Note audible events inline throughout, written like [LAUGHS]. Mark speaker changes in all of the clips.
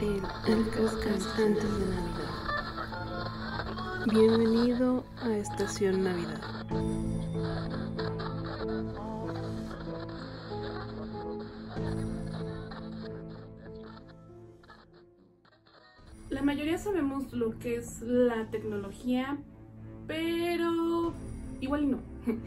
Speaker 1: el, podcast antes de Navidad. Bienvenido a Estación Navidad.
Speaker 2: La mayoría sabemos lo que es la tecnología, pero igual no. [LAUGHS]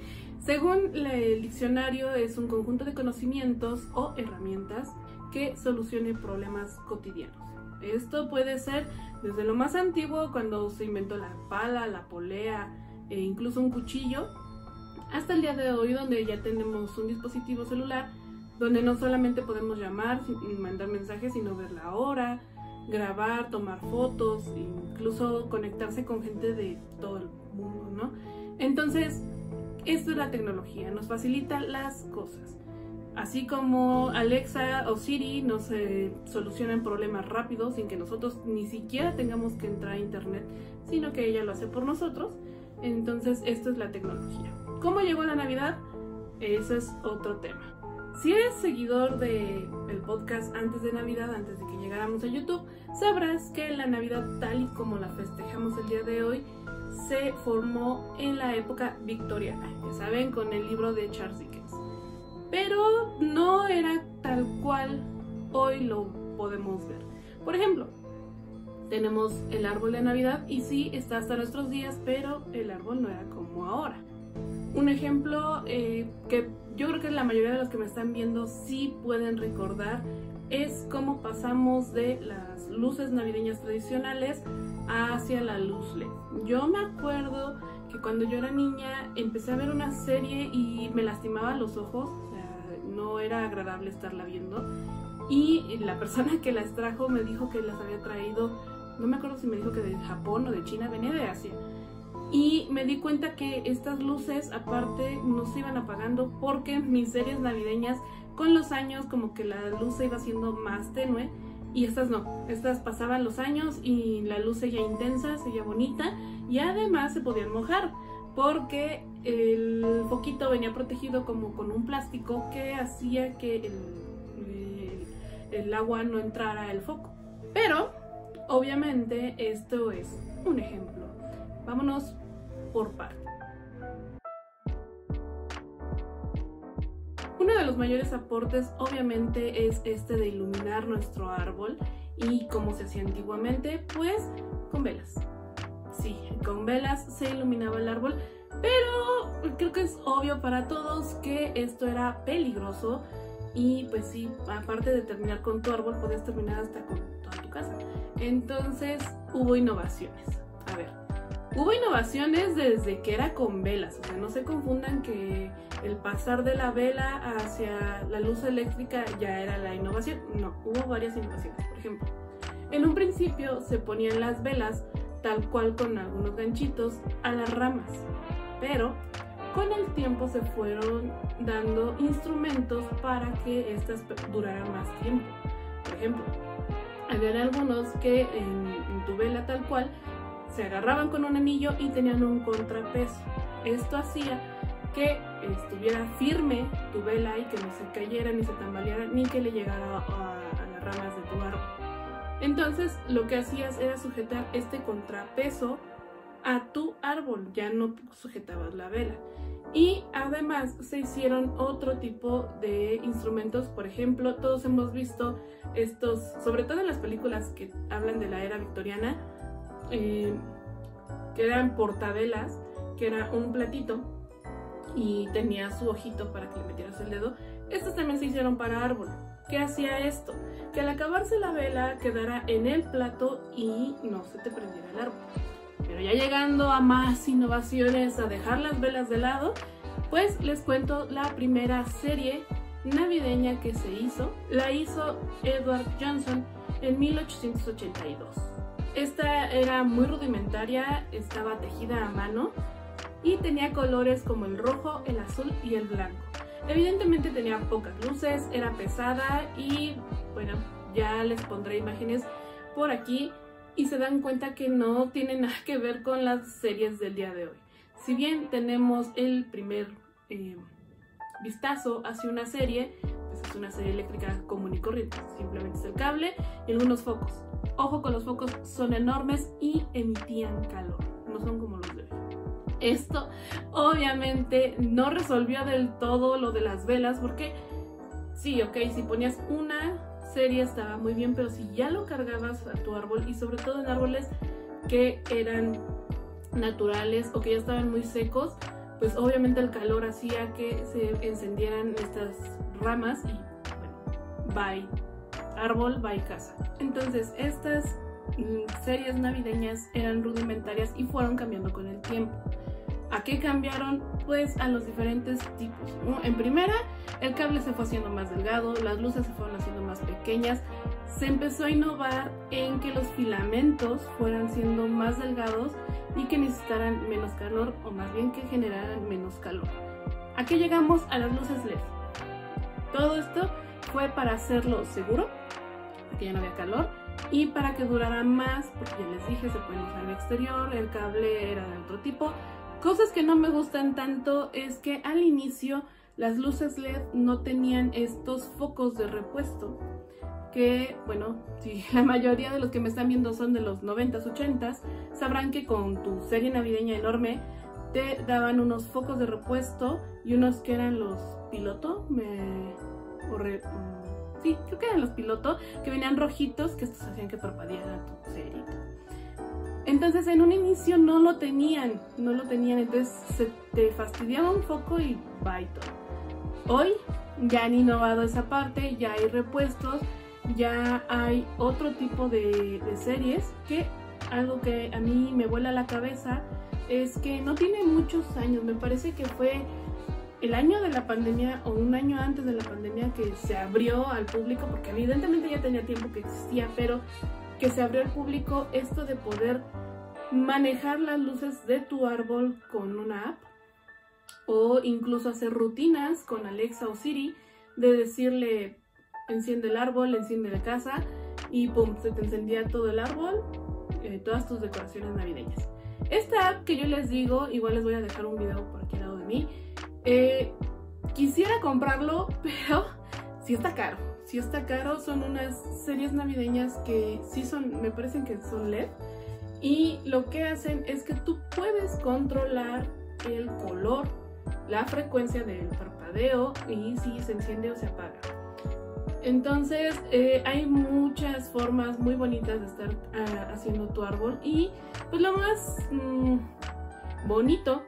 Speaker 2: Según el diccionario es un conjunto de conocimientos o herramientas que solucione problemas cotidianos. Esto puede ser desde lo más antiguo, cuando se inventó la pala, la polea e incluso un cuchillo, hasta el día de hoy donde ya tenemos un dispositivo celular donde no solamente podemos llamar mandar mensajes, sino ver la hora, grabar, tomar fotos, incluso conectarse con gente de todo el mundo, ¿no? Entonces, esto es la tecnología, nos facilita las cosas. Así como Alexa o Siri nos eh, solucionan problemas rápidos sin que nosotros ni siquiera tengamos que entrar a internet, sino que ella lo hace por nosotros. Entonces, esto es la tecnología. ¿Cómo llegó la Navidad? Ese es otro tema. Si eres seguidor del el podcast antes de Navidad, antes de que llegáramos a YouTube, sabrás que la Navidad tal y como la festejamos el día de hoy se formó en la época victoriana, ya saben, con el libro de Charles pero no era tal cual hoy lo podemos ver. Por ejemplo, tenemos el árbol de Navidad y sí, está hasta nuestros días, pero el árbol no era como ahora. Un ejemplo eh, que yo creo que la mayoría de los que me están viendo sí pueden recordar es cómo pasamos de las luces navideñas tradicionales hacia la luz LED. Yo me acuerdo que cuando yo era niña empecé a ver una serie y me lastimaba los ojos, no era agradable estarla viendo. Y la persona que las trajo me dijo que las había traído, no me acuerdo si me dijo que de Japón o de China, venía de Asia. Y me di cuenta que estas luces aparte no se iban apagando porque mis series navideñas con los años como que la luz se iba haciendo más tenue y estas no, estas pasaban los años y la luz seguía intensa, seguía bonita y además se podían mojar porque el foquito venía protegido como con un plástico que hacía que el, agua no entrara al foco. Pero, obviamente, esto es un ejemplo. Vámonos por partes. Uno de los mayores aportes obviamente es este de iluminar nuestro árbol y como se hacía antiguamente, pues con velas. Sí, con velas se iluminaba el árbol, pero creo que es obvio para todos que esto era peligroso y pues sí, aparte de terminar con tu árbol, puedes terminar hasta con toda tu casa. Entonces hubo innovaciones. A ver, hubo innovaciones desde que era con velas, o sea, no se confundan que el pasar de la vela hacia la luz eléctrica ya era la innovación. No, hubo varias innovaciones. Por ejemplo, en un principio se ponían las velas tal cual con algunos ganchitos, a las ramas. Pero con el tiempo se fueron dando instrumentos para que estas duraran más tiempo. Por ejemplo, había algunos que en, tu vela tal cual se agarraban con un anillo y tenían un contrapeso. Esto hacía que estuviera firme tu vela y que no se cayera ni se tambaleara ni que le llegara a las ramas de tu árbol. Entonces lo que hacías era sujetar este contrapeso a tu árbol, ya no sujetabas la vela. Y además se hicieron otro tipo de instrumentos, por ejemplo, todos hemos visto estos, sobre todo en las películas que hablan de la era victoriana, eh, que eran portavelas, que era un platito y tenía su ojito para que le metieras el dedo. Estos también se hicieron para árbol. ¿Qué hacía esto? Que al acabarse la vela quedara en el plato y no se te prendiera el árbol. Pero ya llegando a más innovaciones, a dejar las velas de lado, pues les cuento la primera serie navideña que se hizo. La hizo Edward Johnson en 1882. Esta era muy rudimentaria, estaba tejida a mano y tenía colores como el rojo, el azul y el blanco. Evidentemente tenía pocas luces, era pesada y bueno, ya les pondré imágenes por aquí y se dan cuenta que no tiene nada que ver con las series del día de hoy. Si bien tenemos el primer eh, vistazo hacia una serie, pues es una serie eléctrica común y corriente. Simplemente es el cable y algunos focos. Ojo con los focos, son enormes y emitían calor. No son como los de hoy. Esto obviamente no resolvió del todo lo de las velas porque sí, ok, si ponías una serie estaba muy bien, pero si ya lo cargabas a tu árbol y sobre todo en árboles que eran naturales o que ya estaban muy secos, pues obviamente el calor hacía que se encendieran estas ramas y bueno, bye árbol, bye casa. Entonces estas mm, series navideñas eran rudimentarias y fueron cambiando con el tiempo. ¿A qué cambiaron? Pues a los diferentes tipos. En primera, el cable se fue haciendo más delgado, las luces se fueron haciendo más pequeñas, se empezó a innovar en que los filamentos fueran siendo más delgados y que necesitaran menos calor o más bien que generaran menos calor. ¿A qué llegamos? A las luces LED. Todo esto fue para hacerlo seguro, porque ya no había calor, y para que durara más, porque ya les dije, se puede usar en el exterior, el cable era de otro tipo. Cosas que no me gustan tanto es que al inicio las luces LED no tenían estos focos de repuesto que, bueno, si [LAUGHS] la mayoría de los que me están viendo son de los 90s, 80s, sabrán que con tu serie navideña enorme te daban unos focos de repuesto y unos que eran los piloto, me... Mm, sí, creo que eran los piloto, que venían rojitos, que estos hacían que parpadeara tu serie. Entonces en un inicio no lo tenían, no lo tenían, entonces se te fastidiaba un foco y bye. Hoy ya han innovado esa parte, ya hay repuestos, ya hay otro tipo de, series que algo que a mí me vuela la cabeza es que no tiene muchos años, me parece que fue el año de la pandemia o un año antes de la pandemia que se abrió al público, porque evidentemente ya tenía tiempo que existía, pero que se abrió al público esto de poder manejar las luces de tu árbol con una app o incluso hacer rutinas con Alexa o Siri de decirle enciende el árbol, enciende la casa y pum, se te encendía todo el árbol, eh, todas tus decoraciones navideñas. Esta app que yo les digo, igual les voy a dejar un video por aquí al lado de mí, eh, quisiera comprarlo, [LAUGHS] pero sí está caro. Si está caro, son unas series navideñas que sí son, me parecen que son LED. Y lo que hacen es que tú puedes controlar el color, la frecuencia del parpadeo y si se enciende o se apaga. Entonces eh, hay muchas formas muy bonitas de estar ah, haciendo tu árbol y pues lo más mm, bonito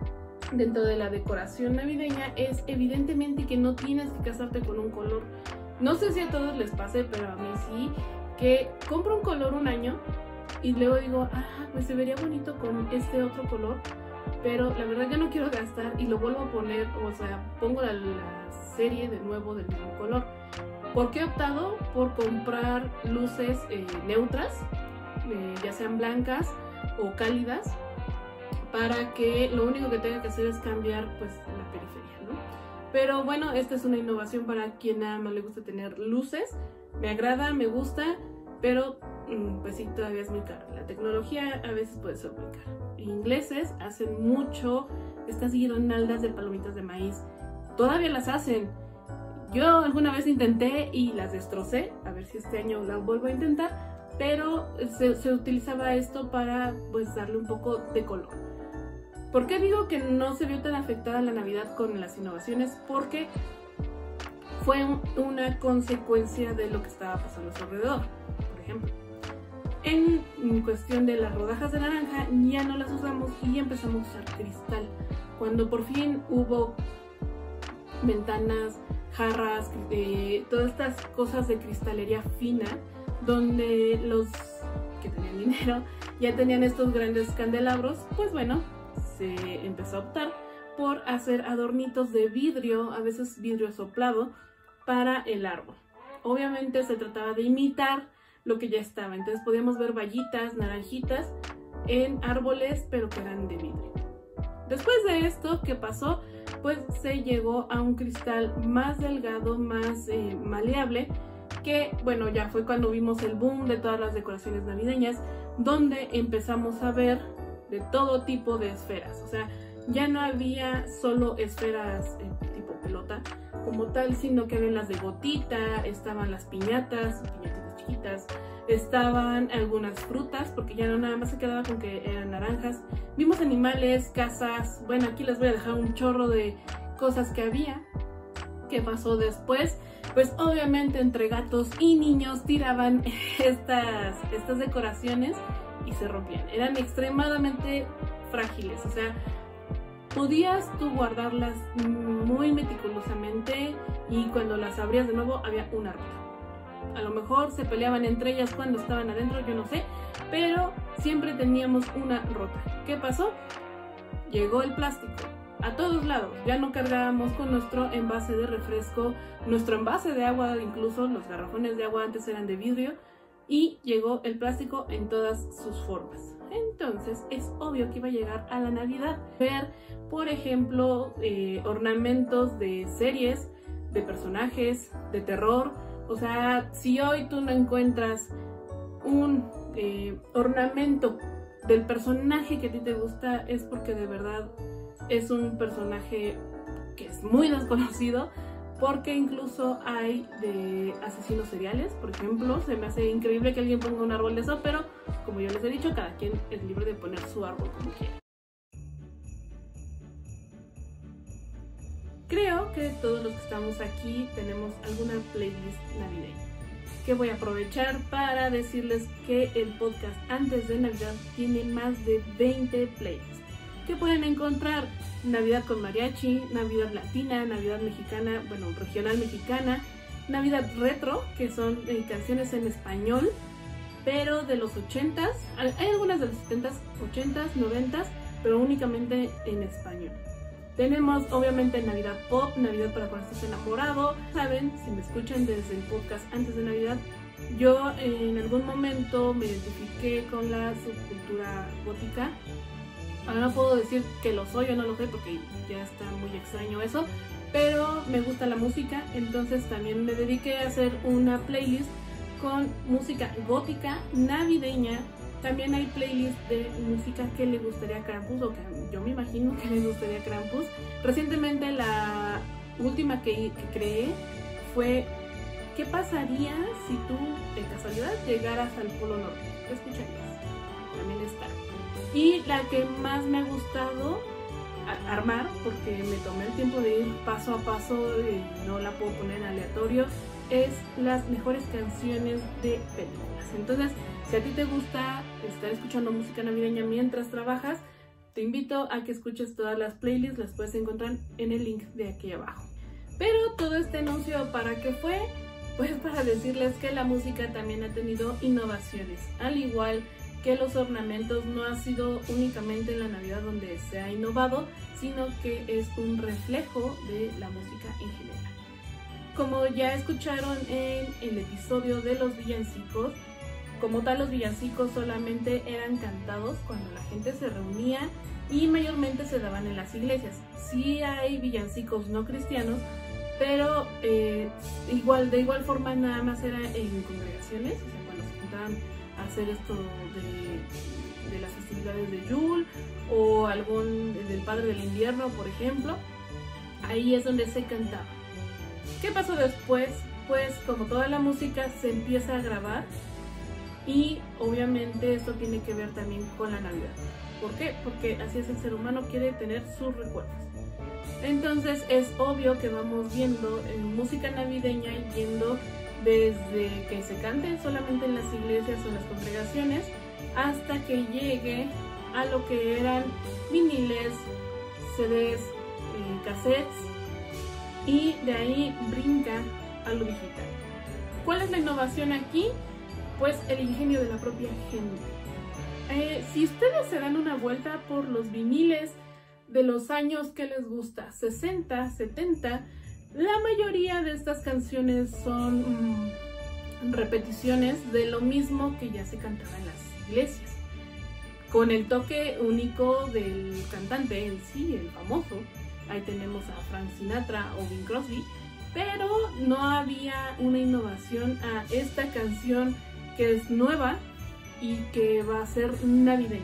Speaker 2: dentro de la decoración navideña es evidentemente que no tienes que casarte con un color. No sé si a todos les pase, pero a mí sí, que compro un color un año y luego digo, ah, pues se vería bonito con este otro color, pero la verdad ya no quiero gastar y lo vuelvo a poner, o sea, pongo la serie de nuevo del mismo color. ¿Por qué he optado por comprar luces eh, neutras, eh, ya sean blancas o cálidas, para que lo único que tenga que hacer es cambiar pues. Pero bueno, esta es una innovación para quien nada más le gusta tener luces. Me agrada, me gusta, pero mm, pues sí, todavía es muy caro. La tecnología a veces puede ser muy cara. Ingleses hacen mucho estas guirnaldas de palomitas de maíz. Todavía las hacen yo alguna vez intenté y las destrocé, a ver si este año las vuelvo a intentar, pero se, utilizaba esto para pues darle un poco de color. ¿Por qué digo que no se vio tan afectada la Navidad con las innovaciones? Porque fue una consecuencia de lo que estaba pasando a su alrededor. Por ejemplo, en cuestión de las rodajas de naranja ya no las usamos y empezamos a usar cristal. Cuando por fin hubo ventanas jarras, eh, todas estas cosas de cristalería fina, donde los que tenían dinero ya tenían estos grandes candelabros, pues bueno, se empezó a optar por hacer adornitos de vidrio, a veces vidrio soplado, para el árbol. Obviamente se trataba de imitar lo que ya estaba, entonces podíamos ver vallitas, naranjitas en árboles, pero que eran de vidrio. Después de esto, ¿qué pasó? pues se llegó a un cristal más delgado, más eh, maleable, que bueno, ya fue cuando vimos el boom de todas las decoraciones navideñas, donde empezamos a ver de todo tipo de esferas, o sea, ya no había solo esferas eh, tipo pelota, como tal, sino que había las de gotita, estaban las piñatas, piñatitas chiquitas, estaban algunas frutas, porque ya no nada más se quedaba con que eran naranjas. Vimos animales, casas, bueno, aquí les voy a dejar un chorro de cosas que había. ¿Qué pasó después? Pues obviamente entre gatos y niños tiraban [LAUGHS] estas, estas decoraciones y se rompían. Eran extremadamente frágiles, o sea, podías tú guardarlas muy meticulosamente y cuando las abrías de nuevo había una rota. A lo mejor se peleaban entre ellas cuando estaban adentro, yo no sé, pero siempre teníamos una rota. ¿Qué pasó? Llegó el plástico a todos lados. Ya no cargábamos con nuestro envase de refresco, nuestro envase de agua, incluso los garrafones de agua antes eran de vidrio y llegó el plástico en todas sus formas. Entonces es obvio que iba a llegar a la Navidad. Ver, por ejemplo, eh, ornamentos de series, de personajes, de terror. O sea, si hoy tú no encuentras un eh, ornamento del personaje que a ti te gusta, es porque de verdad es un personaje que es muy desconocido porque incluso hay de asesinos seriales, por ejemplo, se me hace increíble que alguien ponga un árbol de eso, pero como yo les he dicho, cada quien es libre de poner su árbol como quiera. Creo que todos los que estamos aquí tenemos alguna playlist navideña que voy a aprovechar para decirles que el podcast antes de Navidad tiene más de 20 playlists que pueden encontrar Navidad con mariachi, Navidad latina, Navidad mexicana, bueno, regional mexicana, Navidad retro, que son eh, canciones en español, pero de los 80s, hay algunas de los 70s, 80s, 90s, pero únicamente en español. Tenemos obviamente Navidad Pop, Navidad para cuando estés enamorado. Saben, si me escuchan desde el podcast antes de Navidad, yo en algún momento me identifiqué con la subcultura gótica Ahora no puedo decir que lo soy o no lo sé porque ya está muy extraño eso, pero me gusta la música, entonces también me dediqué a hacer una playlist con música gótica navideña. También hay playlists de música que le gustaría a Krampus o que yo me imagino que le gustaría a Krampus. Recientemente la última que, creé fue ¿Qué pasaría si tú de casualidad llegaras al Polo Norte? ¿Qué escucharías? También está. Y la que más me ha gustado armar, porque me tomé el tiempo de ir paso a paso y no la puedo poner en aleatorio, es las mejores canciones de películas. Entonces, si a ti te gusta estar escuchando música navideña mientras trabajas, te invito a que escuches todas las playlists, las puedes encontrar en el link de aquí abajo. Pero todo este anuncio, ¿para qué fue? Pues para decirles que la música también ha tenido innovaciones, al igual que los ornamentos no ha sido únicamente en la Navidad donde se ha innovado, sino que es un reflejo de la música en general. Como ya escucharon en el episodio de los villancicos, como tal los villancicos solamente eran cantados cuando la gente se reunía y mayormente se daban en las iglesias. Sí hay villancicos no cristianos, pero eh, igual de igual forma nada más era en congregaciones, o sea, cuando se juntaban hacer esto de, las festividades de Yule o algún del Padre del Invierno, por ejemplo. Ahí es donde se cantaba. ¿Qué pasó después? Pues como toda la música se empieza a grabar y obviamente esto tiene que ver también con la Navidad. ¿Por qué? Porque así es el ser humano, quiere tener sus recuerdos. Entonces es obvio que vamos viendo en música navideña yendo desde que se cante solamente en las iglesias o las congregaciones hasta que llegue a lo que eran viniles, CDs, eh, cassettes y de ahí brinca a lo digital. ¿Cuál es la innovación aquí? Pues el ingenio de la propia gente. Eh, si ustedes se dan una vuelta por los viniles de los años que les gusta, 60, 70, la mayoría de estas canciones son mm, repeticiones de lo mismo que ya se cantaba en las iglesias, con el toque único del cantante en sí, el famoso. Ahí tenemos a Frank Sinatra o Bing Crosby, pero no había una innovación a esta canción que es nueva y que va a ser navideña.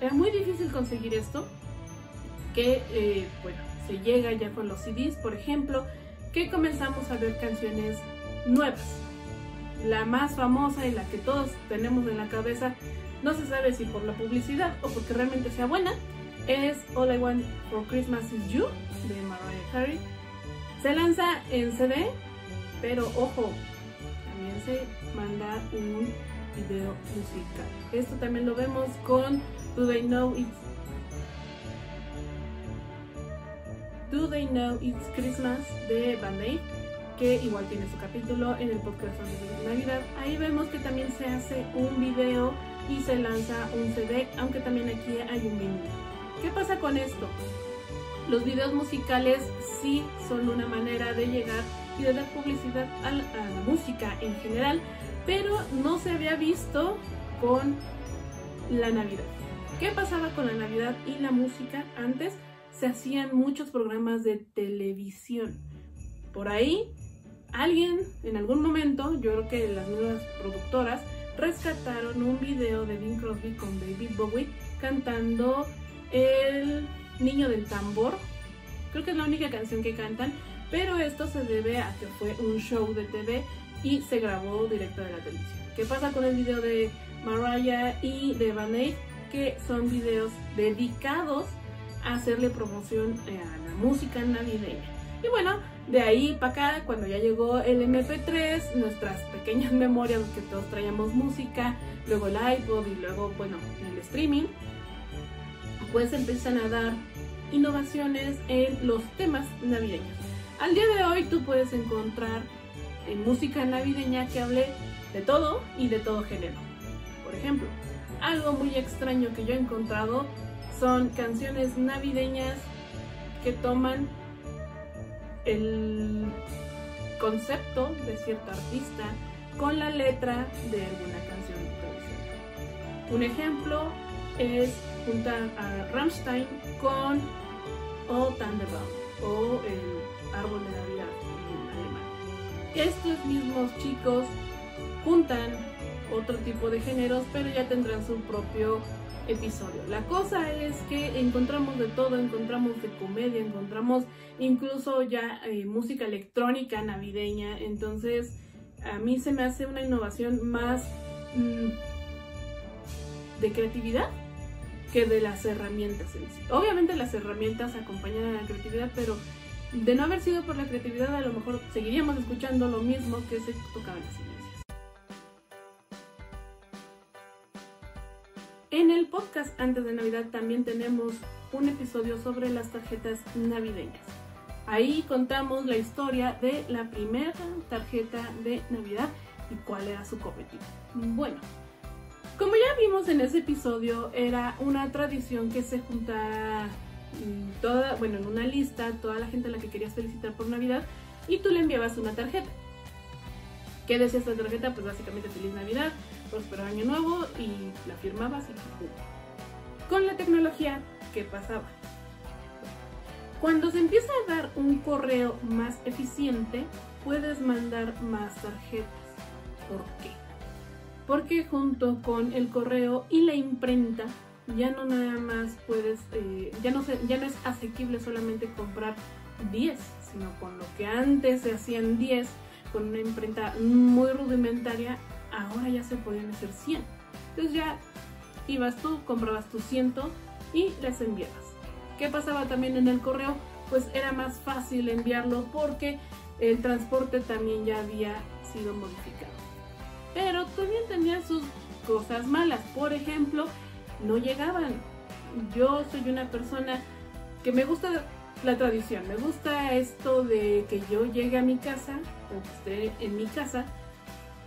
Speaker 2: Era muy difícil conseguir esto, que, eh, bueno, se llega ya con los CDs, por ejemplo, que comenzamos a ver canciones nuevas. La más famosa y la que todos tenemos en la cabeza, no se sabe si por la publicidad o porque realmente sea buena, es All I Want for Christmas Is You de Mariah Carey. Se lanza en CD, pero ojo, también se manda un video musical. Esto también lo vemos con Do They Know It's They Know It's Christmas de Band Aid, que igual tiene su capítulo en el podcast de Navidad. Ahí vemos que también se hace un video y se lanza un CD, aunque también aquí hay un vinilo. ¿Qué pasa con esto? Los videos musicales sí son una manera de llegar y de dar publicidad a la, a la música en general, pero no se había visto con la Navidad. ¿Qué pasaba con la Navidad y la música? Antes se hacían muchos programas de televisión. Por ahí, alguien en algún momento, yo creo que las nuevas productoras, rescataron un video de Bing Crosby con David Bowie cantando El Niño del Tambor. Creo que es la única canción que cantan, pero esto se debe a que fue un show de TV y se grabó directo de la televisión. ¿Qué pasa con el video de Mariah y de Van Eyck? Que son videos dedicados hacerle promoción a la música navideña. Y bueno, de ahí para acá, cuando ya llegó el MP3, nuestras pequeñas [LAUGHS] memorias, que todos traíamos música, luego el iPod y luego, bueno, el streaming, pues empiezan a dar innovaciones en los temas navideños. Al día de hoy tú puedes encontrar en música navideña que hable de todo y de todo género. Por ejemplo, algo muy extraño que yo he encontrado son canciones navideñas que toman el concepto de cierto artista con la letra de alguna canción tradicional. Un ejemplo es juntar a Rammstein con O Thunderbaum o el árbol de Navidad en alemán. Estos mismos chicos juntan otro tipo de géneros, pero ya tendrán su propio episodio. La cosa es que encontramos de todo, encontramos de comedia, encontramos incluso ya eh, música electrónica navideña, entonces a mí se me hace una innovación más mmm, de creatividad que de las herramientas en sí. Obviamente las herramientas acompañan a la creatividad, pero de no haber sido por la creatividad a lo mejor seguiríamos escuchando lo mismo que se tocaba en las En el podcast antes de Navidad también tenemos un episodio sobre las tarjetas navideñas. Ahí contamos la historia de la primera tarjeta de Navidad y cuál era su cometido. Bueno, como ya vimos en ese episodio, era una tradición que se juntara toda, bueno, en una lista, toda la gente a la que querías felicitar por Navidad y tú le enviabas una tarjeta. ¿Qué decía esta tarjeta? Pues básicamente Feliz Navidad, próspero año nuevo y la firmabas y Con la tecnología, ¿qué pasaba? Cuando se empieza a dar un correo más eficiente, puedes mandar más tarjetas. ¿Por qué? Porque junto con el correo y la imprenta, ya no nada más puedes, eh, ya, no se, ya no es asequible solamente comprar 10, sino con lo que antes se hacían 10, con una imprenta muy rudimentaria, ahora ya se podían hacer 100. Entonces ya ibas tú, comprabas tu ciento y las enviabas. ¿Qué pasaba también en el correo? Pues era más fácil enviarlo porque el transporte también ya había sido modificado. Pero también tenía sus cosas malas. Por ejemplo, no llegaban. Yo soy una persona que me gusta la tradición, me gusta esto de que yo llegue a mi casa o que esté en mi casa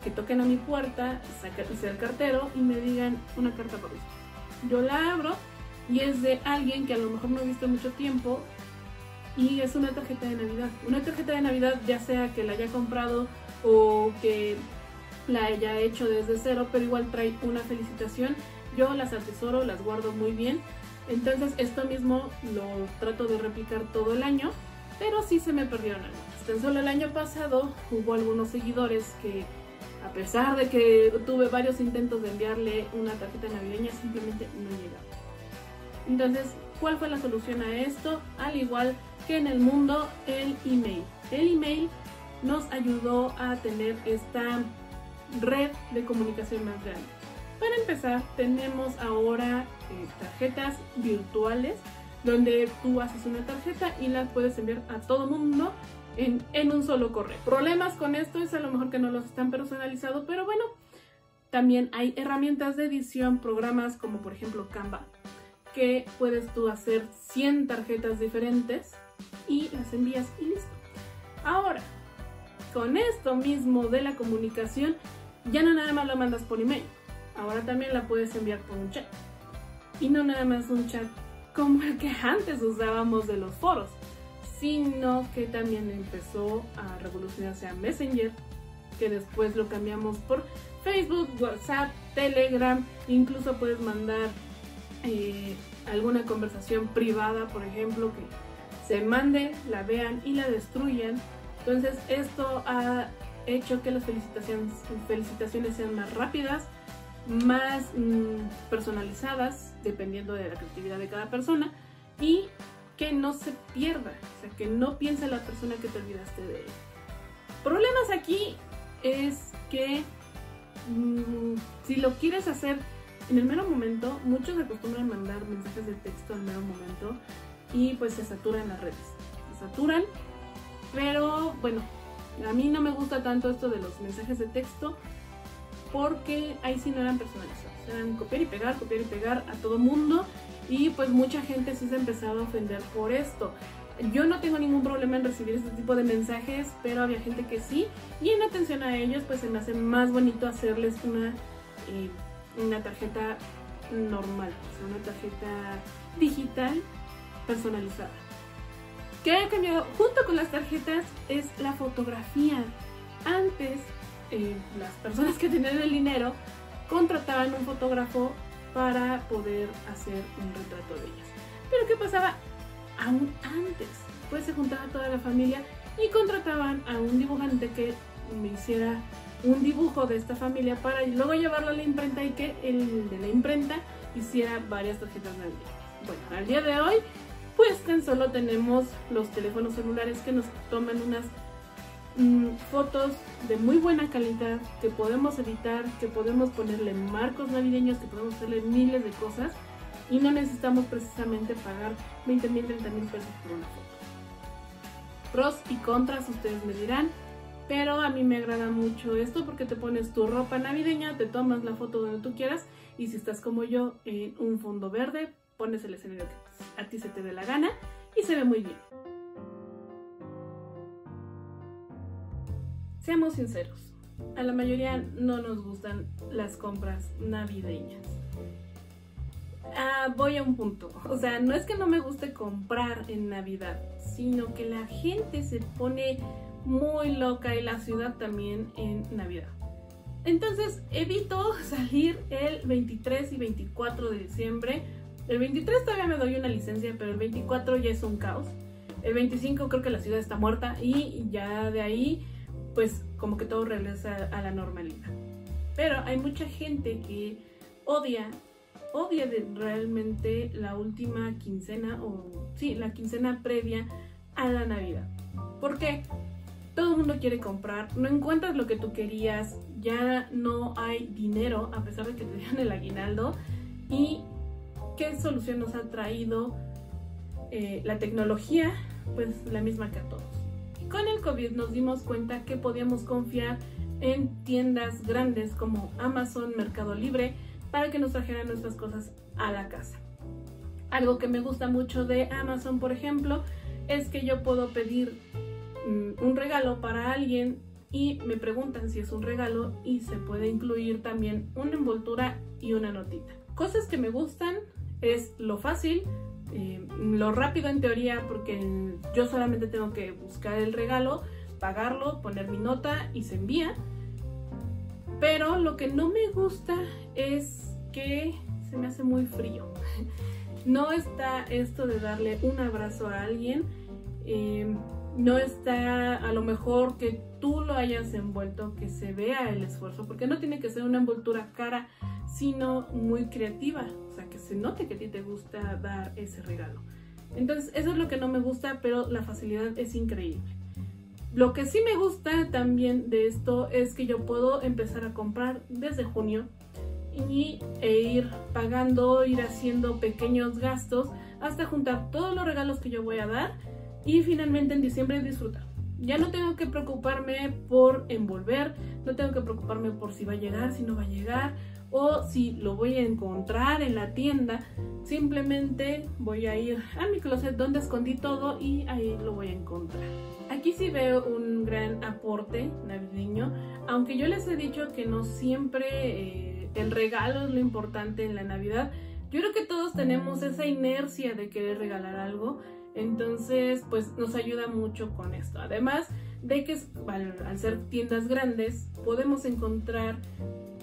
Speaker 2: que toquen a mi puerta sea el cartero y me digan una carta por eso. Yo la abro y es de alguien que a lo mejor no he visto mucho tiempo y es una tarjeta de Navidad. Una tarjeta de Navidad ya sea que la haya comprado o que la haya hecho desde cero, pero igual trae una felicitación. Yo las atesoro, las guardo muy bien. Entonces esto mismo lo trato de replicar todo el año, pero sí se me perdieron algunas. Tan solo el año pasado hubo algunos seguidores que a pesar de que tuve varios intentos de enviarle una tarjeta navideña, simplemente no llegaba. Entonces, ¿cuál fue la solución a esto? Al igual que en el mundo, el email. El email nos ayudó a tener esta red de comunicación más grande. Para empezar, tenemos ahora eh, tarjetas virtuales donde tú haces una tarjeta y la puedes enviar a todo mundo en, un solo correo. Problemas con esto es a lo mejor que no los están personalizados, pero bueno, también hay herramientas de edición, programas como por ejemplo Canva, que puedes tú hacer 100 tarjetas diferentes y las envías y listo. Ahora, con esto mismo de la comunicación, ya no nada más la mandas por email, ahora también la puedes enviar por un chat. Y no nada más un chat como el que [LAUGHS] antes usábamos de los foros, sino que también empezó a revolucionarse a Messenger, que después lo cambiamos por Facebook, WhatsApp, Telegram, incluso puedes mandar eh, alguna conversación privada, por ejemplo, que se mande, la vean y la destruyan. Entonces esto ha hecho que las felicitaciones, felicitaciones sean más rápidas, más mm, personalizadas, dependiendo de la creatividad de cada persona, y que no se pierda, o sea, que no piense la persona que te olvidaste de él. Problemas aquí es que mm, si lo quieres hacer en el mero momento, muchos acostumbran mandar mensajes de texto al mero momento y pues se saturan las redes. Se saturan, pero bueno, a mí no me gusta tanto esto de los mensajes de texto porque ahí sí no eran personalizados. Eran copiar y pegar, copiar y pegar a todo mundo y pues mucha gente sí se ha empezado a ofender por esto. Yo no tengo ningún problema en recibir este tipo de mensajes, pero había gente que sí. Y en atención a ellos, pues se me hace más bonito hacerles una, eh, una tarjeta normal, o sea, una tarjeta digital personalizada. ¿Qué ha cambiado junto con las tarjetas? Es la fotografía. Antes, eh, las personas que tenían el dinero contrataban un fotógrafo para poder hacer un retrato de ellas. Pero ¿qué pasaba? Aún antes, pues se juntaba toda la familia y contrataban a un dibujante que me hiciera un dibujo de esta familia para luego llevarlo a la imprenta y que el de la imprenta hiciera varias tarjetas navideñas. Bueno, al día de hoy, pues tan solo tenemos los teléfonos celulares que nos toman unas Mm, fotos de muy buena calidad que podemos editar, que podemos ponerle marcos navideños, que podemos hacerle miles de cosas y no necesitamos precisamente pagar 20 mil, 30 mil pesos por una foto. Pros y contras ustedes me dirán, pero a mí me agrada mucho esto porque te pones tu ropa navideña, te tomas la foto donde tú quieras y si estás como yo en un fondo verde, pones el escenario que a ti se te dé la gana y se ve muy bien. Seamos sinceros, a la mayoría no nos gustan las compras navideñas. Ah, voy a un punto, o sea, no es que no me guste comprar en Navidad, sino que la gente se pone muy loca y la ciudad también en Navidad. Entonces evito [LAUGHS] salir el 23 y 24 de diciembre. El 23 todavía me doy una licencia, pero el 24 ya es un caos. El 25 creo que la ciudad está muerta y ya de ahí pues como que todo regresa a la normalidad. Pero hay mucha gente que odia, odia realmente la última quincena o sí, la quincena previa a la Navidad. ¿Por qué? Todo el mundo quiere comprar, no encuentras lo que tú querías, ya no hay dinero a pesar de que te dieron el aguinaldo. ¿Y qué solución nos ha traído eh, la tecnología? Pues la misma que a todos con el COVID nos dimos cuenta que podíamos confiar en tiendas grandes como Amazon, Mercado Libre, para que nos trajeran nuestras cosas a la casa. Algo que me gusta mucho de Amazon, por ejemplo, es que yo puedo pedir mm, un regalo para alguien y me preguntan si es un regalo y se puede incluir también una envoltura y una notita. Cosas que me gustan es lo fácil, eh, lo rápido en teoría porque yo solamente tengo que buscar el regalo, pagarlo, poner mi nota y se envía. Pero lo que no me gusta es que se me hace muy frío. [LAUGHS] No está esto de darle un abrazo a alguien. Eh, no está a lo mejor que tú lo hayas envuelto, que se vea el esfuerzo, porque no tiene que ser una envoltura cara, sino muy creativa, que se note que a ti te gusta dar ese regalo. Entonces, eso es lo que no me gusta, pero la facilidad es increíble. Lo que sí me gusta también de esto es que yo puedo empezar a comprar desde junio y, e ir pagando, ir haciendo pequeños gastos hasta juntar todos los regalos que yo voy a dar y finalmente en diciembre disfrutar. Ya no tengo que preocuparme por envolver, no tengo que preocuparme por si va a llegar, si no va a llegar o si lo voy a encontrar en la tienda. Simplemente voy a ir a mi closet donde escondí todo y ahí lo voy a encontrar. Aquí sí veo un gran aporte navideño, aunque yo les he dicho que no siempre eh, el regalo es lo importante en la Navidad. Yo creo que todos tenemos esa inercia de querer regalar algo, entonces pues nos ayuda mucho con esto. Además de que al, ser tiendas grandes podemos encontrar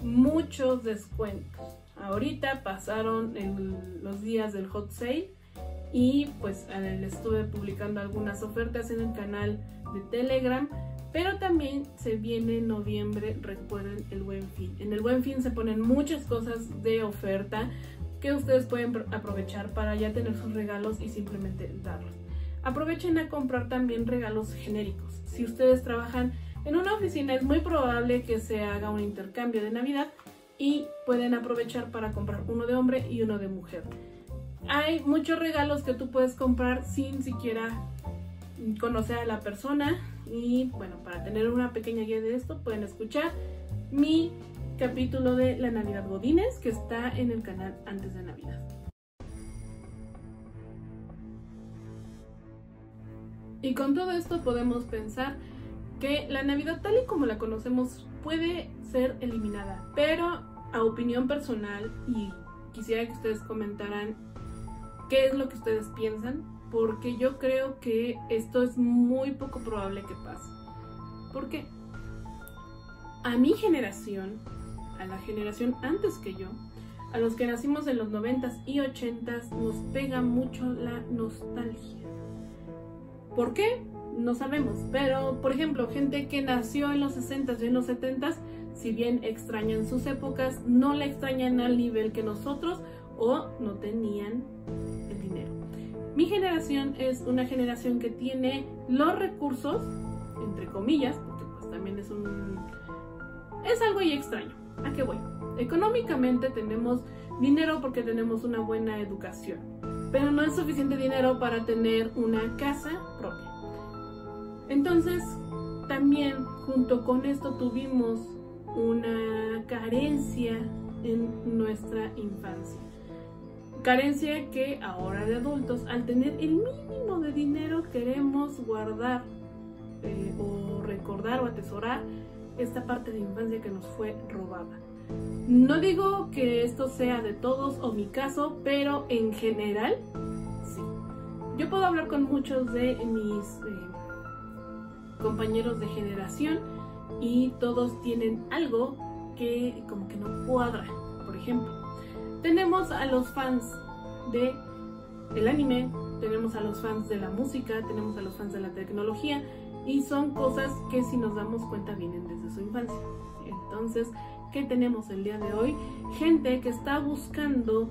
Speaker 2: muchos descuentos. Ahorita pasaron los días del hot sale y pues le estuve publicando algunas ofertas en el canal de Telegram, pero también se viene en noviembre, recuerden el buen fin. En el buen fin se ponen muchas cosas de oferta que ustedes pueden aprovechar para ya tener sus regalos y simplemente darlos. Aprovechen a comprar también regalos genéricos. Si ustedes trabajan en una oficina es muy probable que se haga un intercambio de Navidad y pueden aprovechar para comprar uno de hombre y uno de mujer hay muchos regalos que tú puedes comprar sin siquiera conocer a la persona. Y bueno, para tener una pequeña guía de esto, pueden escuchar mi capítulo de la Navidad Godines que está en el canal antes de Navidad. Y con todo esto podemos pensar que la Navidad tal y como la conocemos puede ser eliminada, pero a opinión personal y quisiera que ustedes comentaran qué es lo que ustedes piensan, porque yo creo que esto es muy poco probable que pase. ¿Por qué? A mi generación, a la generación antes que yo, a los que nacimos en los 90s y 80s, nos pega mucho la nostalgia. ¿Por qué? No sabemos, pero por ejemplo, gente que nació en los 60s y en los 70s, si bien extrañan sus épocas, no la extrañan al nivel que nosotros o no tenían el dinero. Mi generación es una generación que tiene los recursos, entre comillas, porque pues también es un... es algo extraño. ¿A qué voy? Económicamente tenemos dinero porque tenemos una buena educación, pero no es suficiente dinero para tener una casa propia. Entonces, también junto con esto tuvimos una carencia en nuestra infancia. Carencia que ahora de adultos, al tener el mínimo de dinero, queremos guardar eh, o recordar o atesorar esta parte de infancia que nos fue robada. No digo que esto sea de todos o mi caso, pero en general, sí. Yo puedo hablar con muchos de mis eh, compañeros de generación y todos tienen algo que como que no cuadra. Por ejemplo, tenemos a los fans de el anime, tenemos a los fans de la música, tenemos a los fans de la tecnología y son cosas que si nos damos cuenta vienen desde su infancia. Entonces, ¿qué tenemos el día de hoy? Gente que está buscando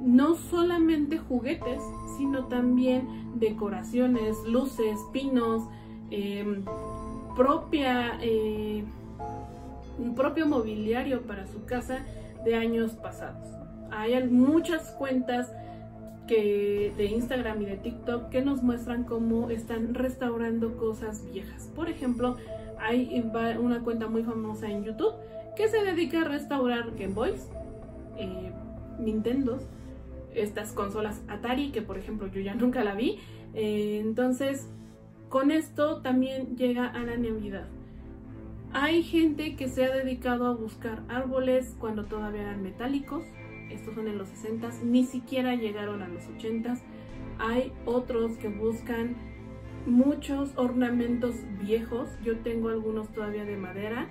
Speaker 2: no solamente juguetes, sino también decoraciones, luces, pinos, em, propia, eh, un propio mobiliario para su casa de años pasados. Hay muchas cuentas que, de Instagram y de TikTok que nos muestran cómo están restaurando cosas viejas. Por ejemplo, hay una cuenta muy famosa en YouTube que se dedica a restaurar Game Boys, eh, Nintendos, estas consolas Atari, que por ejemplo yo ya nunca la vi. Eh, entonces, con esto también llega a la Navidad. Hay gente que se ha dedicado a buscar árboles cuando todavía eran metálicos. Estos son en los 60 ni siquiera llegaron a los 80 Hay otros que buscan muchos ornamentos viejos. Yo tengo algunos todavía de madera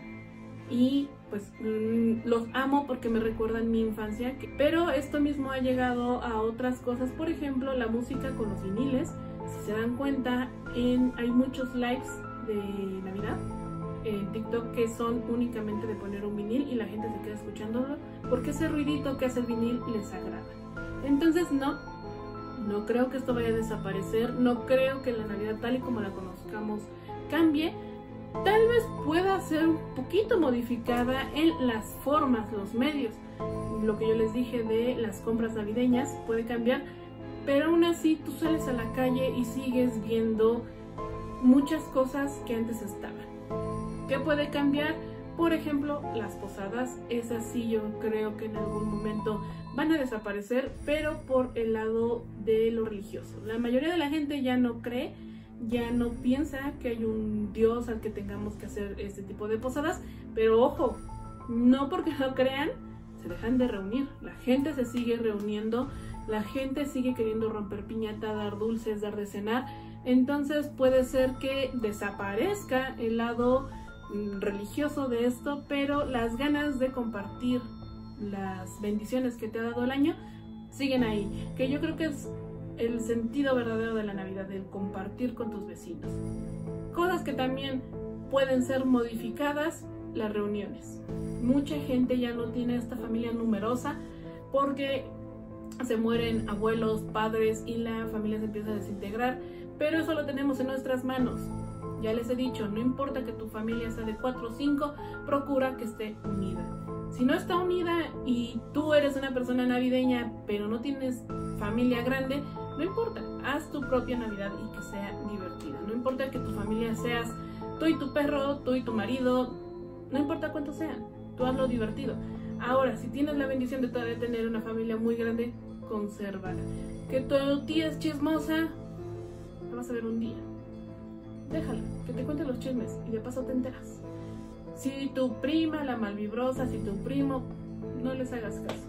Speaker 2: y pues mm, los amo porque me recuerdan mi infancia. Pero esto mismo ha llegado a otras cosas, por ejemplo la música con los viniles. Se dan cuenta, en, hay muchos lives de Navidad en TikTok que son únicamente de poner un vinil y la gente se queda escuchándolo porque ese ruidito que hace el vinil les agrada. Entonces no, no creo que esto vaya a desaparecer, no creo que la Navidad tal y como la conozcamos cambie, tal vez pueda ser un poquito modificada en las formas, los medios. Lo que yo les dije de las compras navideñas puede cambiar, pero aún así tú sales a la calle y sigues viendo muchas cosas que antes estaban. ¿Qué puede cambiar? Por ejemplo, las posadas, esas sí yo creo que en algún momento van a desaparecer, pero por el lado de lo religioso. La mayoría de la gente ya no cree, ya no piensa que hay un Dios al que tengamos que hacer este tipo de posadas, pero ojo, no porque no crean, se dejan de reunir. La gente se sigue reuniendo, la gente sigue queriendo romper piñata, dar dulces, dar de cenar. Entonces puede ser que desaparezca el lado mm, religioso de esto, pero las ganas de compartir las bendiciones que te ha dado el año siguen ahí. Que yo creo que es el sentido verdadero de la Navidad, el compartir con tus vecinos. Cosas que también pueden ser modificadas, las reuniones. Mucha gente ya no tiene esta familia numerosa porque se mueren abuelos, padres y la familia se empieza a desintegrar, pero eso lo tenemos en nuestras manos. Ya les he dicho, no importa que tu familia sea de 4 o 5, procura que esté unida. Si no está unida y tú eres una persona navideña, pero no tienes familia grande, no importa, haz tu propia Navidad y que sea divertida. No importa que tu familia seas tú y tu perro, tú y tu marido, no importa cuántos sean, tú hazlo divertido. Ahora, si tienes la bendición de tener una familia muy grande, consérvala. Que tu tía es chismosa, la vas a ver un día. Déjala, que te cuente los chismes y de paso te enteras. Si tu prima, la malvibrosa, si tu primo, no les hagas caso.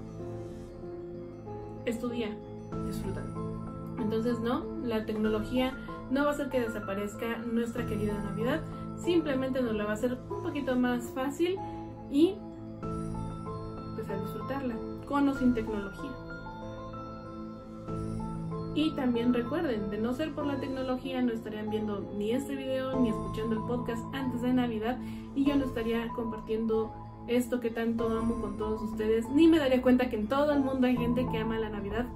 Speaker 2: Estudia, disfruta. Entonces, no, la tecnología no va a hacer que desaparezca nuestra querida Navidad, simplemente nos la va a hacer un poquito más fácil y pues a disfrutarla, con o sin tecnología. Y también recuerden, de no ser por la tecnología, no estarían viendo ni este video ni escuchando el podcast antes de Navidad y yo no estaría compartiendo esto que tanto amo con todos ustedes, ni me daría cuenta que en todo el mundo hay gente que ama la Navidad.